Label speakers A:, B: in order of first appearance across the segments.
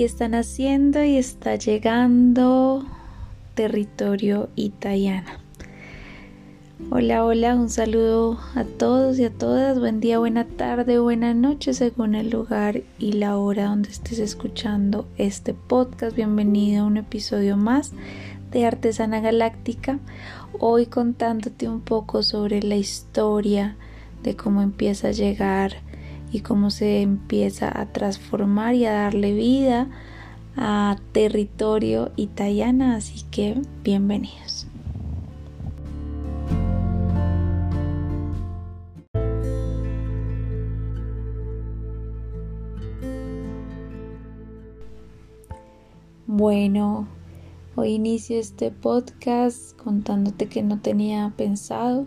A: y haciendo y está llegando territorio italiana. Hola, hola, un saludo a todos y a todas. Buen día, buena tarde, buena noche según el lugar y la hora donde estés escuchando este podcast. Bienvenido a un episodio más de Artesana Galáctica. Hoy contándote un poco sobre la historia de cómo empieza a llegar y cómo se empieza a transformar y a darle vida a territorio italiana. Así que bienvenidos. Bueno, hoy inicio este podcast contándote que no tenía pensado,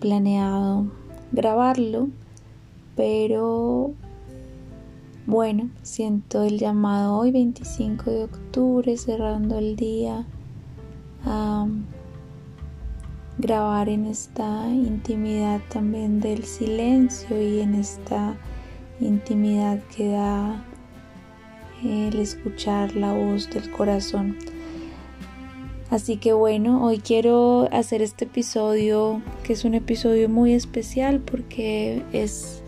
A: planeado grabarlo, pero bueno, siento el llamado hoy 25 de octubre, cerrando el día, a grabar en esta intimidad también del silencio y en esta intimidad que da el escuchar la voz del corazón. Así que bueno, hoy quiero hacer este episodio que es un episodio muy especial porque es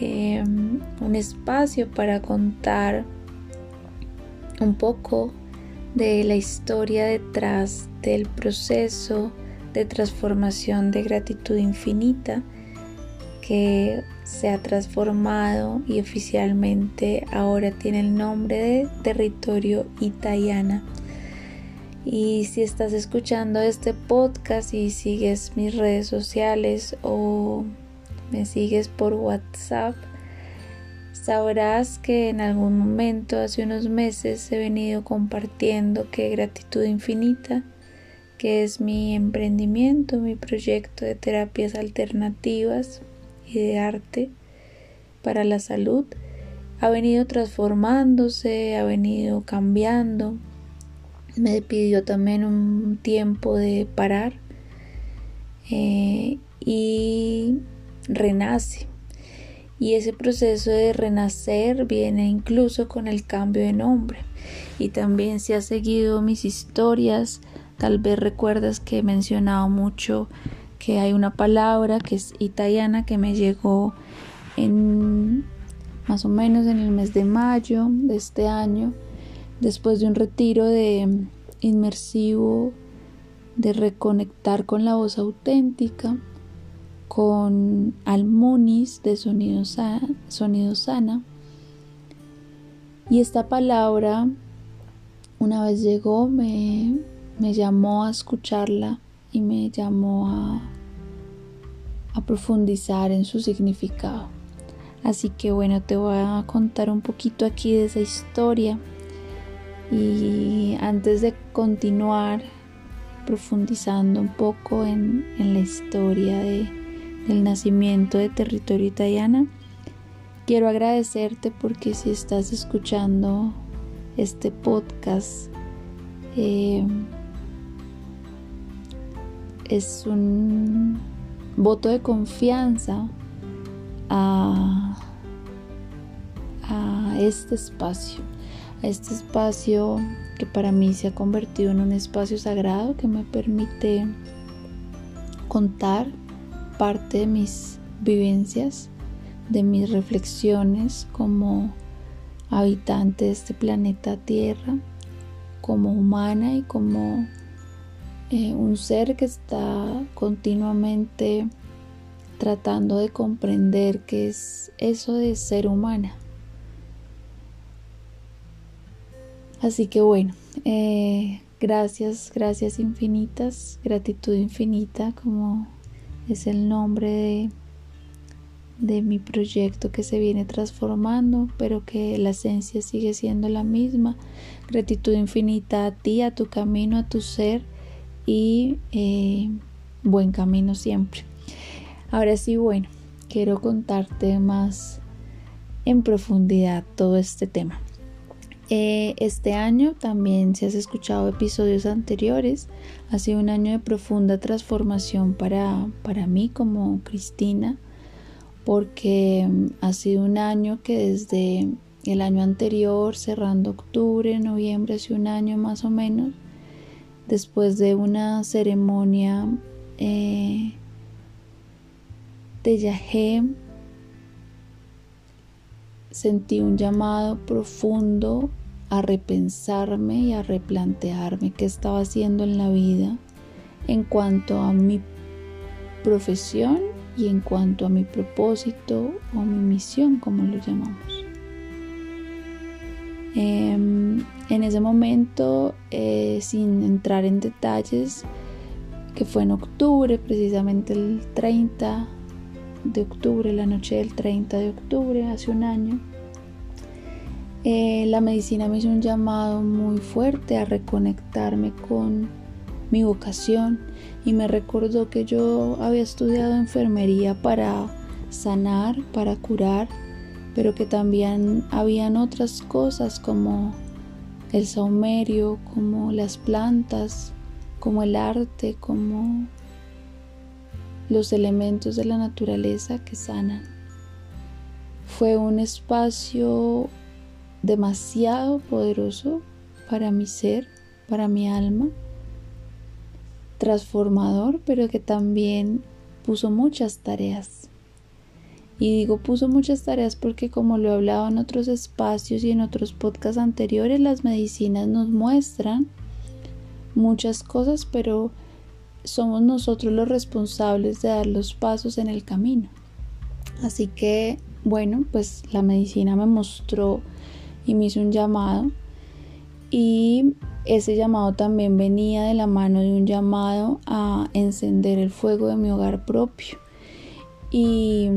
A: em, un espacio para contar un poco de la historia detrás del proceso de transformación de gratitud infinita que se ha transformado y oficialmente ahora tiene el nombre de territorio italiana. Y si estás escuchando este podcast y sigues mis redes sociales o me sigues por WhatsApp, sabrás que en algún momento, hace unos meses, he venido compartiendo que gratitud infinita, que es mi emprendimiento, mi proyecto de terapias alternativas y de arte para la salud ha venido transformándose, ha venido cambiando. Me pidió también un tiempo de parar eh, y renace. Y ese proceso de renacer viene incluso con el cambio de nombre. Y también si has seguido mis historias, tal vez recuerdas que he mencionado mucho que hay una palabra que es italiana que me llegó en más o menos en el mes de mayo de este año, después de un retiro de inmersivo de reconectar con la voz auténtica, con Almunis de Sonido Sana. Y esta palabra, una vez llegó, me, me llamó a escucharla y me llamó a a profundizar en su significado. Así que bueno, te voy a contar un poquito aquí de esa historia. Y antes de continuar profundizando un poco en, la historia de, del nacimiento de territorio italiana, quiero agradecerte porque si estás escuchando este podcast, eh, es un voto de confianza a, este espacio, a este espacio que para mí se ha convertido en un espacio sagrado que me permite contar parte de mis vivencias, de mis reflexiones como habitante de este planeta Tierra, como humana y como eh, un ser que está continuamente tratando de comprender qué es eso de ser humana. Así que bueno, eh, gracias, gracias infinitas, gratitud infinita, como es el nombre de, de mi proyecto que se viene transformando, pero que la esencia sigue siendo la misma. Gratitud infinita a ti, a tu camino, a tu ser y eh, buen camino siempre. Ahora sí, bueno, quiero contarte más en profundidad todo este tema. Eh, este año también, si has escuchado episodios anteriores, ha sido un año de profunda transformación para, para mí como Cristina, porque mm, ha sido un año que desde el año anterior, cerrando octubre, noviembre, hace un año más o menos, después de una ceremonia eh, de Yahé, sentí un llamado profundo a repensarme y a replantearme qué estaba haciendo en la vida en cuanto a mi profesión y en cuanto a mi propósito o mi misión, como lo llamamos. Em, en ese momento, eh, sin entrar en detalles, que fue en octubre, precisamente el 30 de octubre, la noche del 30 de octubre, hace un año, eh, la medicina me hizo un llamado muy fuerte a reconectarme con mi vocación y me recordó que yo había estudiado enfermería para sanar, para curar, pero que también habían otras cosas como el saumerio, como las plantas, como el arte, como los elementos de la naturaleza que sanan. Fue un espacio demasiado poderoso para mi ser, para mi alma, transformador, pero que también puso muchas tareas. Y digo puso muchas tareas porque como lo he hablado en otros espacios y en otros podcasts anteriores, las medicinas nos muestran muchas cosas, pero somos nosotros los responsables de dar los pasos en el camino. Así que, bueno, pues la medicina me mostró y me hizo un llamado y ese llamado también venía de la mano de un llamado a encender el fuego de mi hogar propio y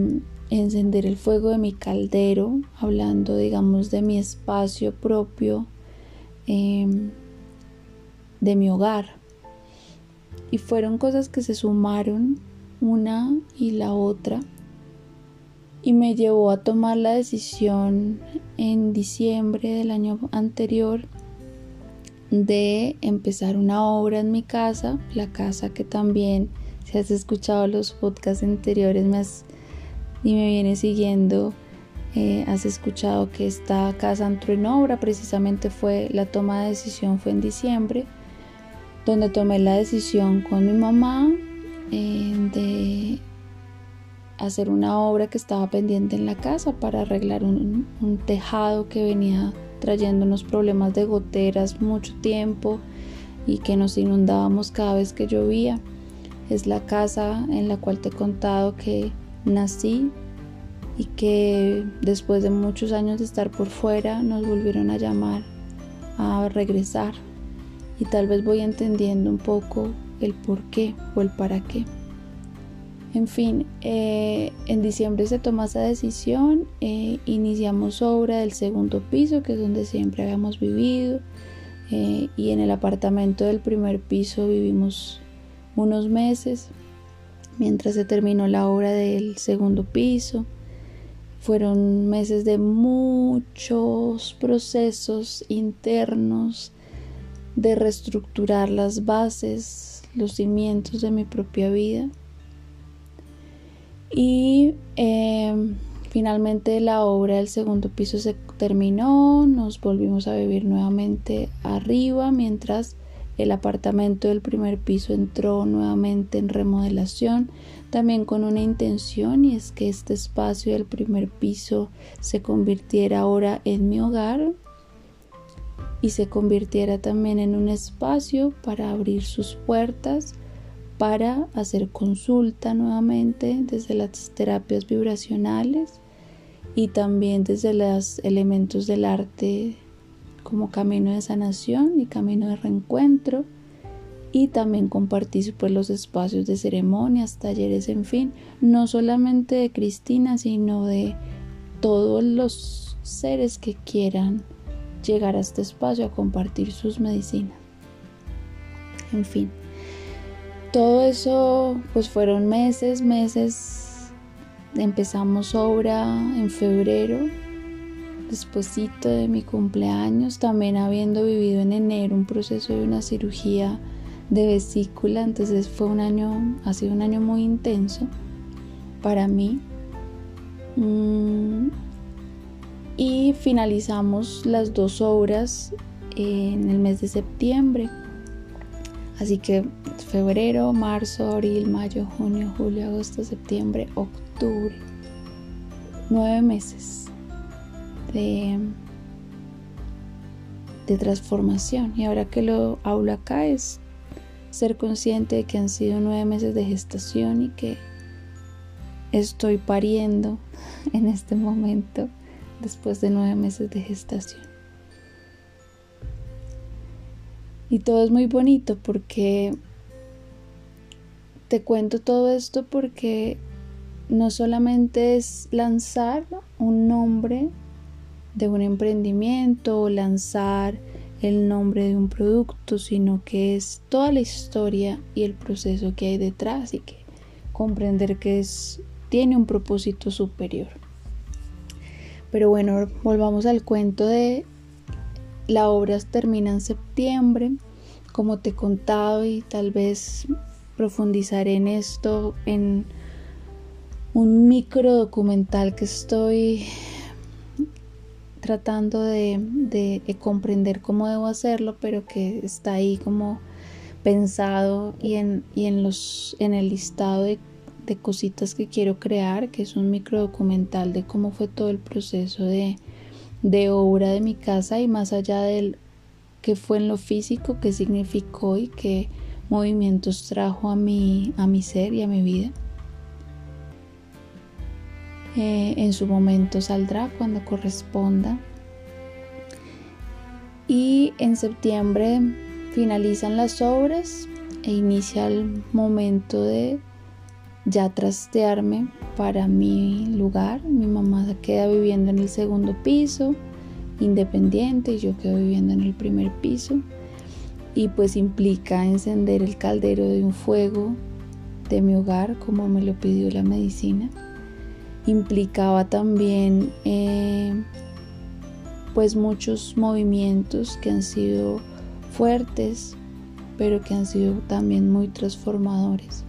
A: encender el fuego de mi caldero, hablando digamos de mi espacio propio, em, de mi hogar. Y fueron cosas que se sumaron una y la otra y me llevó a tomar la decisión en diciembre del año anterior de empezar una obra en mi casa, la casa que también, si has escuchado los podcasts anteriores me y me viene siguiendo, eh, has escuchado que esta casa entró en obra, precisamente fue la toma de decisión fue en diciembre, donde tomé la decisión con mi mamá eh, de hacer una obra que estaba pendiente en la casa para arreglar un, tejado que venía trayéndonos problemas de goteras mucho tiempo y que nos inundábamos cada vez que llovía. Es la casa en la cual te he contado que nací y que después de muchos años de estar por fuera nos volvieron a llamar a regresar y tal vez voy entendiendo un poco el por qué o el para qué. En fin, eh, en diciembre se toma esa decisión, eh, iniciamos obra del segundo piso, que es donde siempre habíamos vivido, eh, y en el apartamento del primer piso vivimos unos meses, mientras se terminó la obra del segundo piso. Fueron meses de muchos procesos internos, de reestructurar las bases, los cimientos de mi propia vida. Y em, finalmente la obra del segundo piso se terminó, nos volvimos a vivir nuevamente arriba mientras el apartamento del primer piso entró nuevamente en remodelación, también con una intención y es que este espacio del primer piso se convirtiera ahora en mi hogar y se convirtiera también en un espacio para abrir sus puertas para hacer consulta nuevamente desde las terapias vibracionales y también desde los elementos del arte como camino de sanación y camino de reencuentro. Y también compartir pues los espacios de ceremonias, talleres, en fin, no solamente de Cristina, sino de todos los seres que quieran llegar a este espacio a compartir sus medicinas. En fin, todo eso pues fueron meses, meses. Empezamos obra en febrero, despuesito de mi cumpleaños, también habiendo vivido en enero un proceso de una cirugía de vesícula, entonces fue un año, ha sido un año muy intenso para mí. Mm, y finalizamos las dos obras en el mes de septiembre. Así que febrero, marzo, abril, mayo, junio, julio, agosto, septiembre, octubre. Nueve meses de, de transformación. Y ahora que lo hablo acá es ser consciente de que han sido nueve meses de gestación y que estoy pariendo en este momento después de nueve meses de gestación. Y todo es muy bonito porque te cuento todo esto porque no solamente es lanzar un nombre de un emprendimiento o lanzar el nombre de un producto, sino que es toda la historia y el proceso que hay detrás y que comprender que es, tiene un propósito superior. Pero bueno, volvamos al cuento de la obra termina en septiembre, como te he contado y tal vez profundizaré en esto en un micro documental que estoy tratando de, comprender cómo debo hacerlo, pero que está ahí como pensado y en, en, los, en el listado de, de cositas que quiero crear, que es un micro documental de cómo fue todo el proceso de, de obra de mi casa y más allá del que fue en lo físico, qué significó y qué movimientos trajo a mi, a mi ser y a mi vida. Eh, en su momento saldrá cuando corresponda. Y en septiembre finalizan las obras e inicia el momento de ya trastearme para mi lugar. Mi mamá queda viviendo en el segundo piso, independiente, y yo quedo viviendo en el primer piso. Y pues implica encender el caldero de un fuego de mi hogar, como me lo pidió la medicina. Implicaba también eh, pues muchos movimientos que han sido fuertes, pero que han sido también muy transformadores.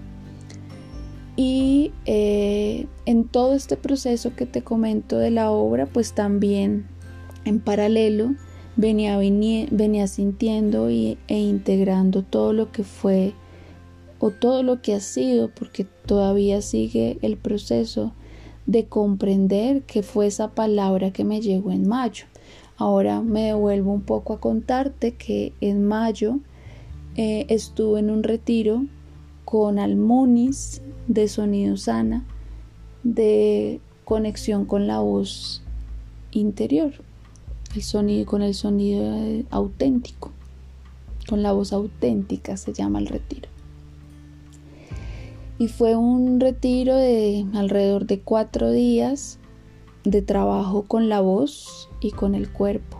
A: Y eh, en todo este proceso que te comento de la obra, pues también en paralelo venía, sintiendo y, e integrando todo lo que fue o todo lo que ha sido, porque todavía sigue el proceso de comprender que fue esa palabra que me llegó en mayo. Ahora me devuelvo un poco a contarte que en mayo eh, estuve en un retiro con Almunis de sonido sana, de conexión con la voz interior, el sonido con el sonido auténtico, con la voz auténtica se llama el retiro. Y fue un retiro de alrededor de cuatro días de trabajo con la voz y con el cuerpo.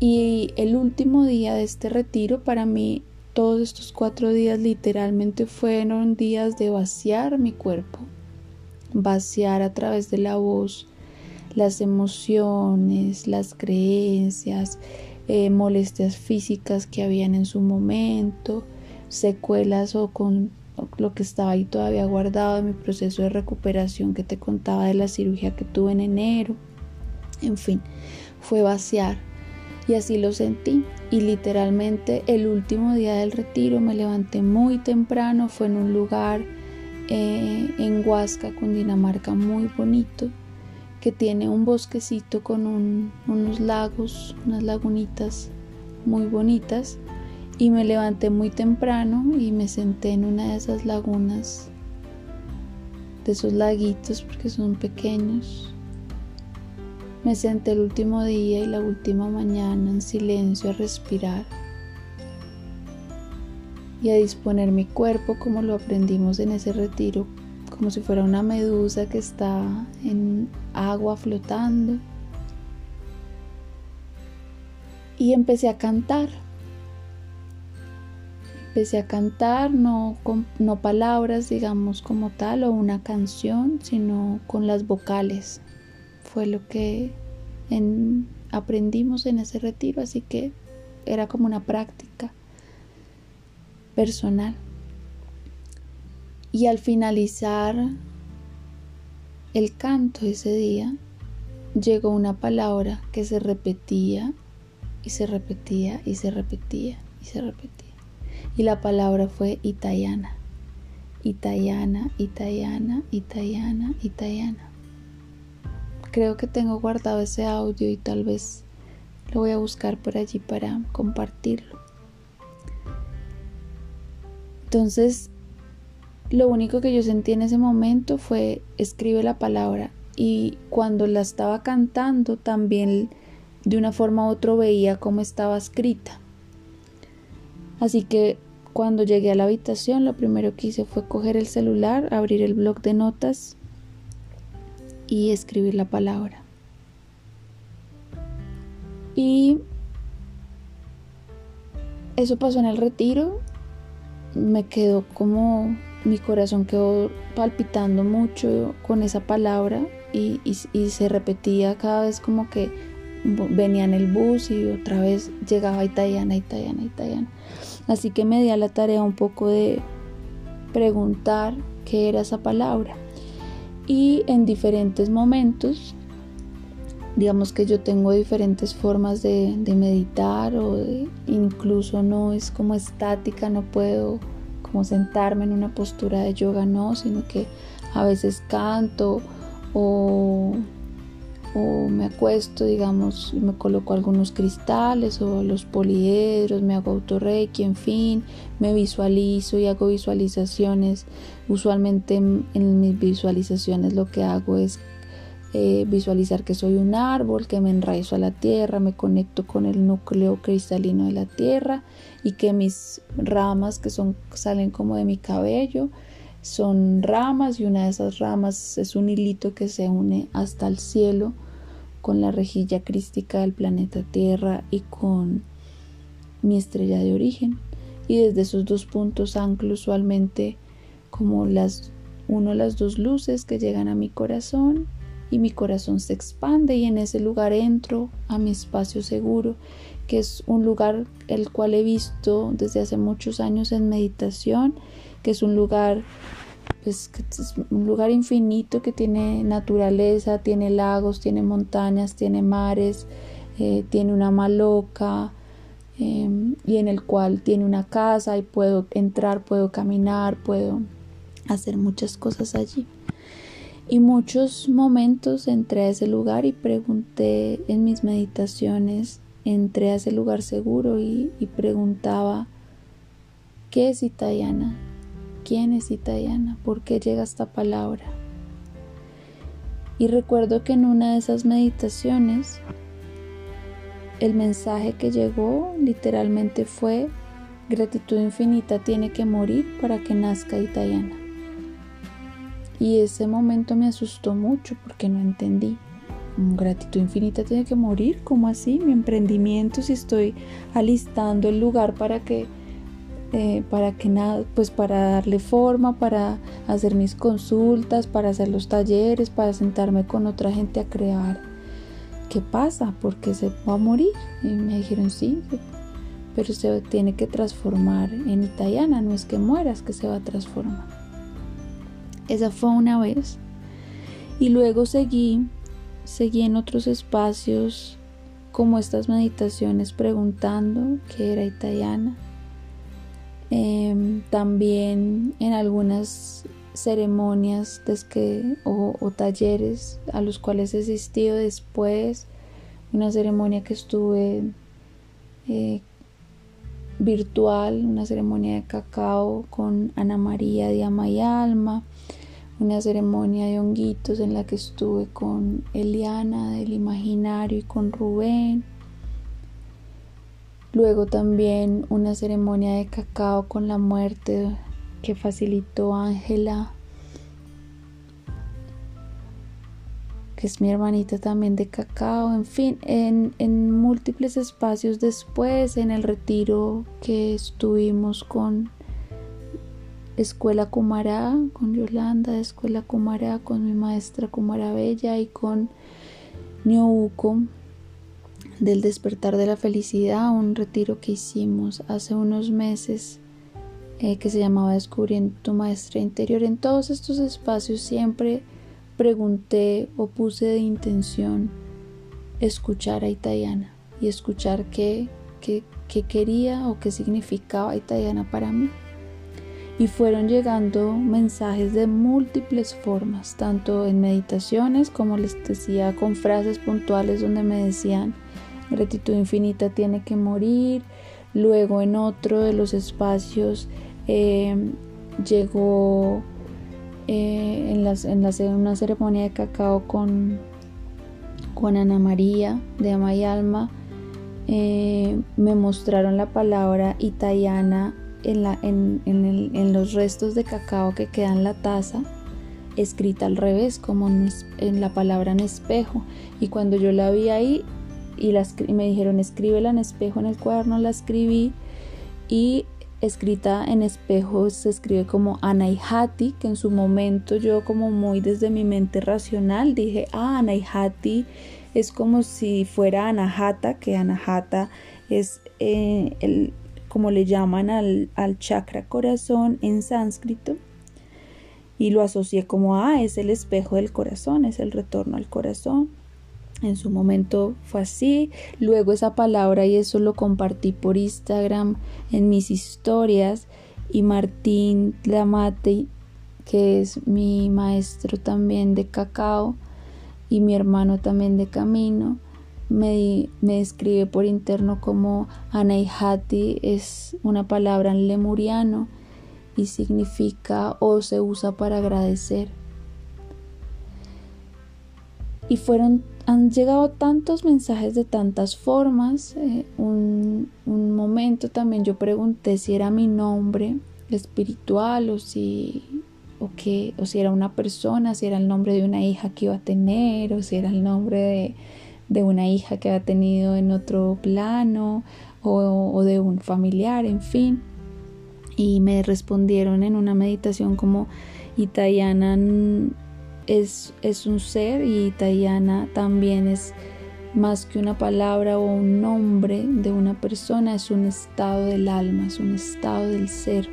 A: Y el último día de este retiro para mí todos estos cuatro días literalmente fueron días de vaciar mi cuerpo, vaciar a través de la voz las emociones, las creencias, eh, molestias físicas que habían en su momento, secuelas o con lo que estaba ahí todavía guardado en mi proceso de recuperación que te contaba de la cirugía que tuve en enero. En fin, fue vaciar y así lo sentí. Y literalmente el último día del retiro me levanté muy temprano, fue en un lugar eh, en Huasca, Cundinamarca, muy bonito, que tiene un bosquecito con unos lagos, unas lagunitas muy bonitas. Y me levanté muy temprano y me senté en una de esas lagunas, de esos laguitos, porque son pequeños me senté el último día y la última mañana en silencio a respirar y a disponer mi cuerpo como lo aprendimos en ese retiro, como si fuera una medusa que está en agua flotando. Y empecé a cantar. Empecé a cantar, no, con, no palabras, digamos, como tal, o una canción, sino con las vocales, fue lo que aprendimos en ese retiro, así que era como una práctica personal. Y al finalizar el canto ese día llegó una palabra que se repetía y se repetía y se repetía y se repetía. Y la palabra fue Itayana. Itayana, Itayana, Itayana, Itayana. Creo que tengo guardado ese audio y tal vez lo voy a buscar por allí para compartirlo. Entonces, lo único que yo sentí en ese momento fue escribe la palabra y cuando la estaba cantando también de una forma u otra veía cómo estaba escrita. Así que cuando llegué a la habitación lo primero que hice fue coger el celular, abrir el blog de notas y escribir la palabra. Y eso pasó en el retiro. Me quedó como mi corazón quedó palpitando mucho con esa palabra y, se repetía cada vez como que venía en el bus y otra vez llegaba Italiana, Italiana, Italiana. Así que me di a la tarea un poco de preguntar qué era esa palabra. Y en diferentes momentos, digamos que yo tengo diferentes formas de, meditar o incluso no es como estática, no puedo como sentarme en una postura de yoga, no, sino que a veces canto o, o me acuesto, digamos, me coloco algunos cristales o los poliedros, me hago autorreiki, en fin, me visualizo y hago visualizaciones. Usualmente en mis visualizaciones lo que hago es eh, visualizar que soy un árbol, que me enraizo a la tierra, me conecto con el núcleo cristalino de la tierra y que mis ramas que son salen como de mi cabello son ramas y una de esas ramas es un hilito que se une hasta el cielo con la rejilla crística del planeta Tierra y con mi estrella de origen. Y desde esos dos puntos anclo usualmente como las uno las dos luces que llegan a mi corazón y mi corazón se expande y en ese lugar entro a mi espacio seguro, que es un lugar el cual he visto desde hace muchos años en meditación, que es un lugar pues, es un lugar infinito que tiene naturaleza, tiene lagos, tiene montañas, tiene mares, eh, tiene una maloca em, y en el cual tiene una casa y puedo entrar, puedo caminar, puedo hacer muchas cosas allí. Y muchos momentos entré a ese lugar y pregunté en mis meditaciones, entré a ese lugar seguro y, preguntaba, ¿qué es Itayana? ¿Quién es Itayana? ¿Por qué llega esta palabra? Y recuerdo que en una de esas meditaciones el mensaje que llegó literalmente fue gratitud infinita tiene que morir para que nazca Itayana. Y ese momento me asustó mucho porque no entendí. Gratitud infinita tiene que morir, ¿cómo así? Mi emprendimiento, si estoy alistando el lugar para que, eh, para que nada, pues para darle forma, para hacer mis consultas, para hacer los talleres, para sentarme con otra gente a crear. ¿Qué pasa? Porque se va a morir. Y me dijeron sí, pero se tiene que transformar en italiana, no es que mueras, que se va a transformar. Esa fue una vez. Y luego seguí, seguí en otros espacios como estas meditaciones preguntando qué era italiana. Em, también en algunas ceremonias o, talleres a los cuales he asistido después, una ceremonia que estuve eh, virtual, una ceremonia de cacao con Ana María de Ama y Alma, una ceremonia de honguitos en la que estuve con Eliana del Imaginario y con Rubén. Luego también una ceremonia de cacao con la muerte que facilitó Ángela, que es mi hermanita también de cacao, en fin, en, en múltiples espacios después, en el retiro que estuvimos con Escuela Kumara con Yolanda, Escuela Kumara con mi maestra Kumara Bella y con Nyouko del despertar de la felicidad, un retiro que hicimos hace unos meses eh, que se llamaba Descubriendo tu maestra interior. En todos estos espacios siempre pregunté o puse de intención escuchar a Itayana y escuchar qué, qué, qué quería o qué significaba Itayana para mí. Y fueron llegando mensajes de múltiples formas, tanto en meditaciones como les decía con frases puntuales donde me decían gratitud infinita tiene que morir. Luego en otro de los espacios eh, llegó eh, en, las, en, una ceremonia de cacao con, con Ana María de Ama y Alma. Eh, me mostraron la palabra italiana en, la, en, en, los restos de cacao que quedan en la taza escrita al revés como en, la palabra en espejo y cuando yo la vi ahí y, me dijeron escríbela en espejo en el cuaderno, la escribí y escrita en espejo se escribe como Anaihati, que en su momento yo como muy desde mi mente racional dije, ah, Anaihati es como si fuera Anahata, que Anahata es eh, el, como le llaman al, al chakra corazón en sánscrito y lo asocié como, ah, es el espejo del corazón, es el retorno al corazón. En su momento fue así. Luego esa palabra y eso lo compartí por Instagram en mis historias. Y Martín Lamate, que es mi maestro también de cacao y mi hermano también de camino, me, me por interno como Anaihati es una palabra en lemuriano y significa o se usa para agradecer. Y fueron han llegado tantos mensajes de tantas formas. Eh, un, momento también yo pregunté si era mi nombre espiritual o si, o, o si era una persona, si era el nombre de una hija que iba a tener o si era el nombre de, de una hija que había tenido en otro plano o, o de un familiar, en fin. Y me respondieron en una meditación como Itayana es, un ser y Tayana también es más que una palabra o un nombre de una persona, es un estado del alma, es un estado del ser.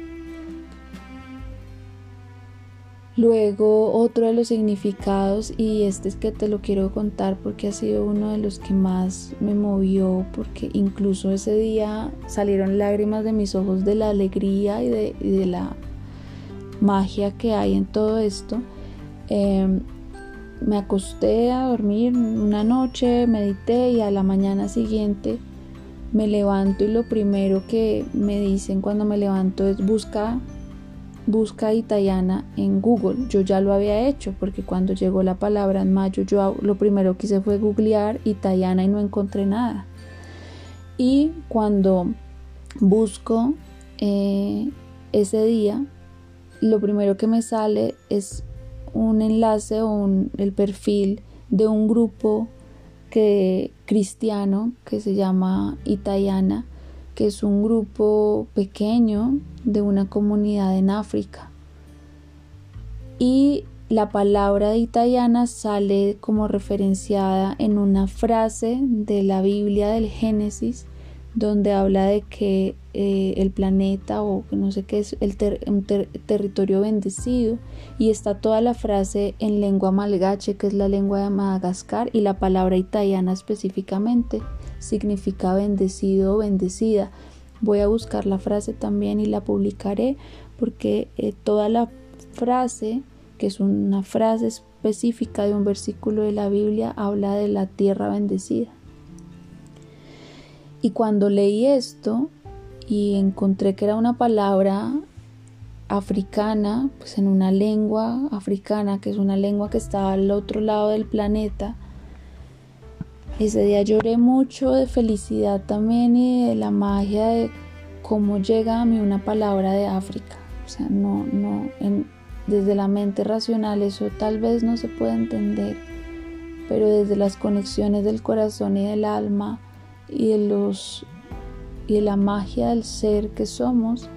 A: Luego otro de los significados, y este es que te lo quiero contar porque ha sido uno de los que más me movió, porque incluso ese día salieron lágrimas de mis ojos de la alegría y de, y de la magia que hay en todo esto Em, me acosté a dormir una noche, medité y a la mañana siguiente me levanto y lo primero que me dicen cuando me levanto es busca busca Itayana en Google. Yo ya lo había hecho porque cuando llegó la palabra en mayo yo lo primero que hice fue googlear Itayana y no encontré nada. Y cuando busco eh, ese día, lo primero que me sale es un enlace o el perfil de un grupo que, cristiano que se llama Itayana, que es un grupo pequeño de una comunidad en África. Y la palabra de Itayana sale como referenciada en una frase de la Biblia del Génesis donde habla de que eh, el planeta o no sé qué es el un territorio bendecido y está toda la frase en lengua malgache que es la lengua de Madagascar y la palabra italiana específicamente significa bendecido o bendecida. Voy a buscar la frase también y la publicaré porque eh, toda la frase que es una frase específica de un versículo de la Biblia habla de la tierra bendecida y cuando leí esto y encontré que era una palabra africana, pues en una lengua africana, que es una lengua que estaba al otro lado del planeta, ese día lloré mucho de felicidad también y de la magia de cómo llega a mí una palabra de África. O sea, no, no, desde la mente racional eso tal vez no se puede entender, pero desde las conexiones del corazón y del alma, y de los y la magia del ser que somos,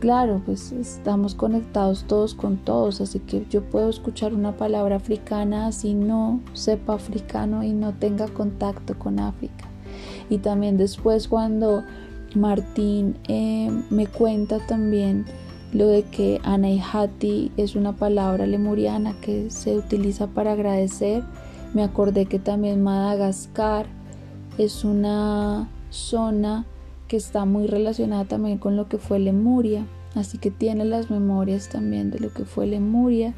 A: claro, pues estamos conectados todos con todos, así que yo puedo escuchar una palabra africana así no sepa africano y no tenga contacto con África. Y también después cuando Martín eh, me cuenta también lo de que Anaihati es una palabra lemuriana que se utiliza para agradecer. Me acordé que también Madagascar es una zona que está muy relacionada también con lo que fue Lemuria, así que tiene las memorias también de lo que fue Lemuria.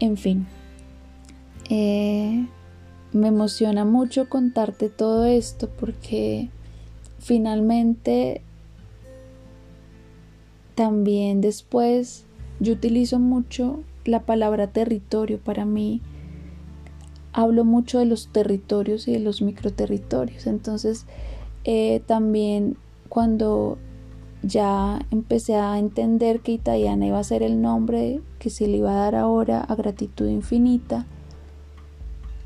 A: En fin, eh, me emociona mucho contarte todo esto porque finalmente también después yo utilizo mucho la palabra territorio para mí. Hablo mucho de los territorios y de los microterritorios. Entonces eh, también cuando ya empecé a entender que Italiana iba a ser el nombre que se le iba a dar ahora a gratitud infinita,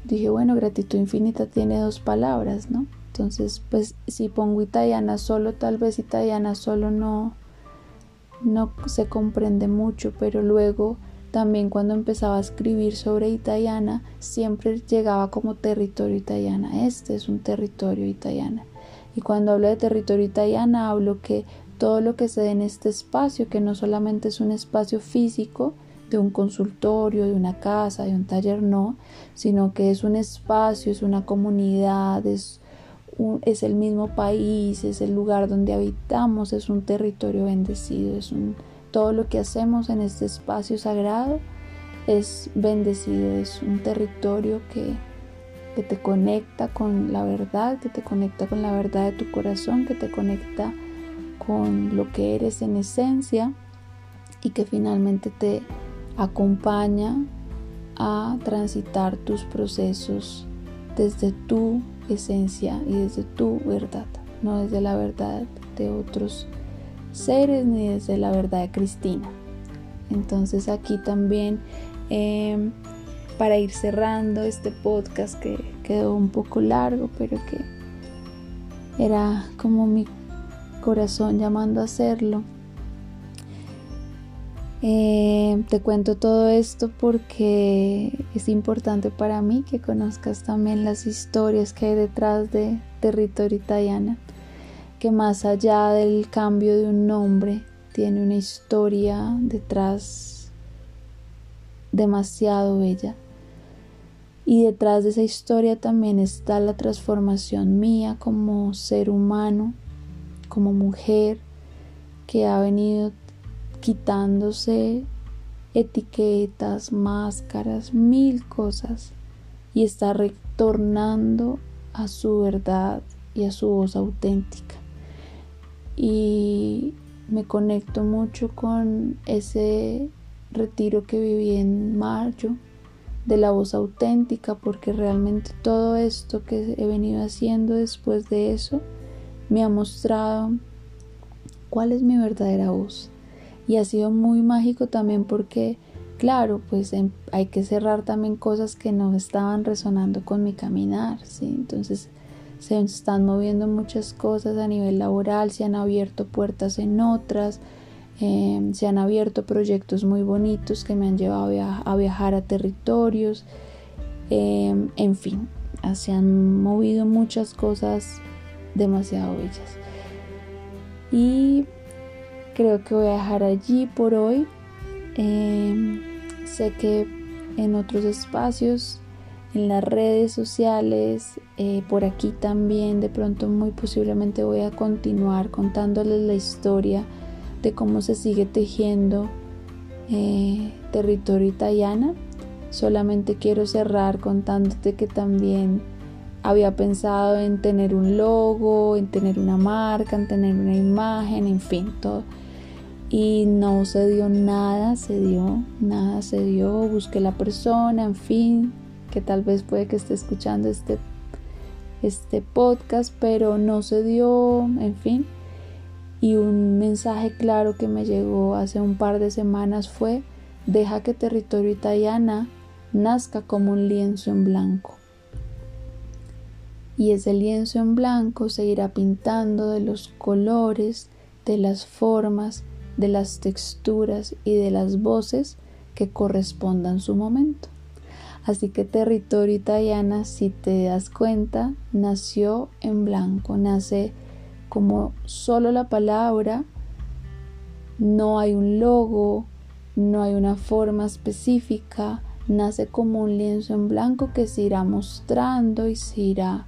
A: dije, bueno, gratitud infinita tiene dos palabras, ¿no? Entonces, pues si pongo italiana solo, tal vez italiana solo no, no se comprende mucho, pero luego también cuando empezaba a escribir sobre italiana, siempre llegaba como territorio italiana. Este es un territorio italiana. Y cuando hablo de territorio italiana, hablo que todo lo que se dé en este espacio, que no solamente es un espacio físico, de un consultorio, de una casa, de un taller, no, sino que es un espacio, es una comunidad, es, es el mismo país, es el lugar donde habitamos, es un territorio bendecido, es un, todo lo que hacemos en este espacio sagrado es bendecido, es un territorio que, que te conecta con la verdad, que te conecta con la verdad de tu corazón, que te conecta con lo que eres en esencia y que finalmente te acompaña a transitar tus procesos desde tu esencia y desde tu verdad, no desde la verdad de otros seres ni desde la verdad Cristina. Entonces aquí también em, para ir cerrando este podcast que quedó un poco largo, pero que era como mi corazón llamando a hacerlo eh, te cuento todo esto porque es importante para mí que conozcas también las historias que hay detrás de Territorio Italiana, que más allá del cambio de un nombre, tiene una historia detrás demasiado bella. Y detrás de esa historia también está la transformación mía como ser humano, como mujer, que ha venido quitándose etiquetas, máscaras, mil cosas y está retornando a su verdad y a su voz auténtica. Y me conecto mucho con ese retiro que viví en mayo de la voz auténtica porque realmente todo esto que he venido haciendo después de eso me ha mostrado cuál es mi verdadera voz y ha sido muy mágico también porque claro pues em, hay que cerrar también cosas que no estaban resonando con mi caminar ¿sí? entonces se están moviendo muchas cosas a nivel laboral se han abierto puertas en otras em, se han abierto proyectos muy bonitos que me han llevado a, viajar a territorios em, en fin se han movido muchas cosas demasiado bellas y creo que voy a dejar allí por hoy. Em, sé que en otros espacios, en las redes sociales, eh, por aquí también, de pronto muy posiblemente voy a continuar contándoles la historia de cómo se sigue tejiendo eh, territorio italiana. Solamente quiero cerrar contándote que también había pensado en tener un logo, en tener una marca, en tener una imagen, en fin, todo y no se dio nada, se dio, nada se dio, busqué la persona, en fin, que tal vez puede que esté escuchando este, este podcast, pero no se dio, en fin. Y un mensaje claro que me llegó hace un par de semanas fue, deja que territorio italiana nazca como un lienzo en blanco. Y ese lienzo en blanco se irá pintando de los colores, de las formas, de las texturas y de las voces que correspondan su momento. Así que territorio italiana, si te das cuenta, nació en blanco, nace como solo la palabra no hay un logo, no hay una forma específica, nace como un lienzo en blanco que se irá mostrando y se irá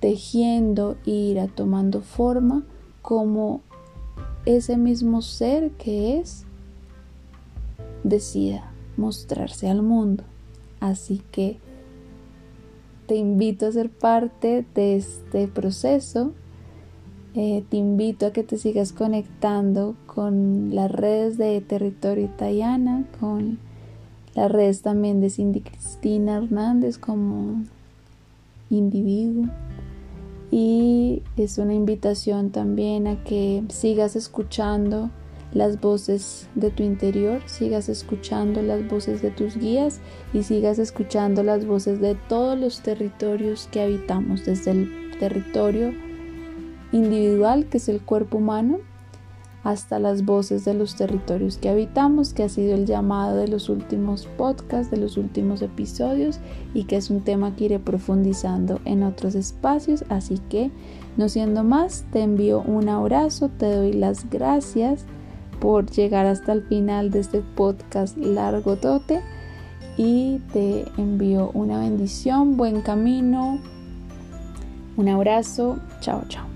A: tejiendo e irá tomando forma como ese mismo ser que es decida mostrarse al mundo. Así que te invito a ser parte de este proceso. Eh, te invito a que te sigas conectando con las redes de Territorio Italiana, con las redes también de Cindy Cristina Hernández como individuo. Y es una invitación también a que sigas escuchando las voces de tu interior, sigas escuchando las voces de tus guías y sigas escuchando las voces de todos los territorios que habitamos, desde el territorio individual, que es el cuerpo humano, hasta las voces de los territorios que habitamos, que ha sido el llamado de los últimos podcasts, de los últimos episodios y que es un tema que iré profundizando en otros espacios. Así que, no siendo más, te envío un abrazo, te doy las gracias por llegar hasta el final de este podcast largo tote y te envío una bendición, buen camino, un abrazo, chao chao.